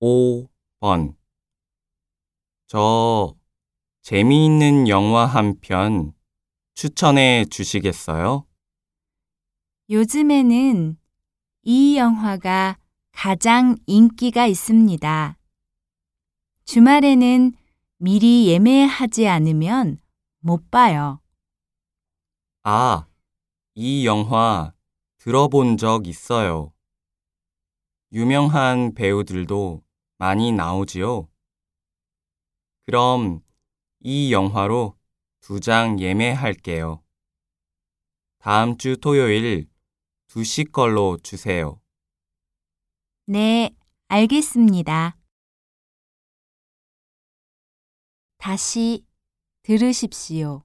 5번 저 재미있는 영화 한 편 추천해 주시겠어요? 요즘에는 이 영화가 가장 인기가 있습니다. 주말에는 미리 예매하지 않으면 못 봐요. 아, 이 영화 들어본 적 있어요. 유명한 배우들도 많이 나오지요? 그럼 이 영화로 두 장 예매할게요. 다음 주 토요일 2시 걸로 주세요. 네, 알겠습니다. 다시 들으십시오.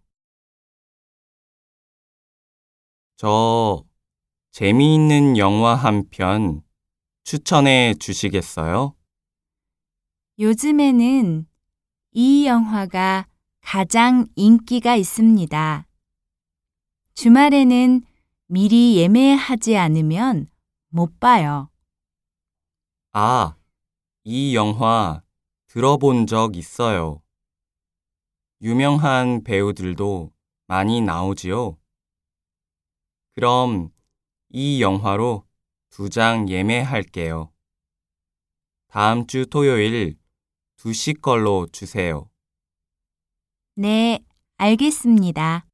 저 재미있는 영화 한 편 추천해 주시겠어요? 요즘에는 이 영화가 가장 인기가 있습니다. 주말에는 미리 예매하지 않으면 못 봐요. 아, 이 영화 들어본 적 있어요. 유명한 배우들도 많이 나오지요? 그럼 이 영화로 두 장 예매할게요. 다음 주 토요일 2시 걸로 주세요. 네, 알겠습니다.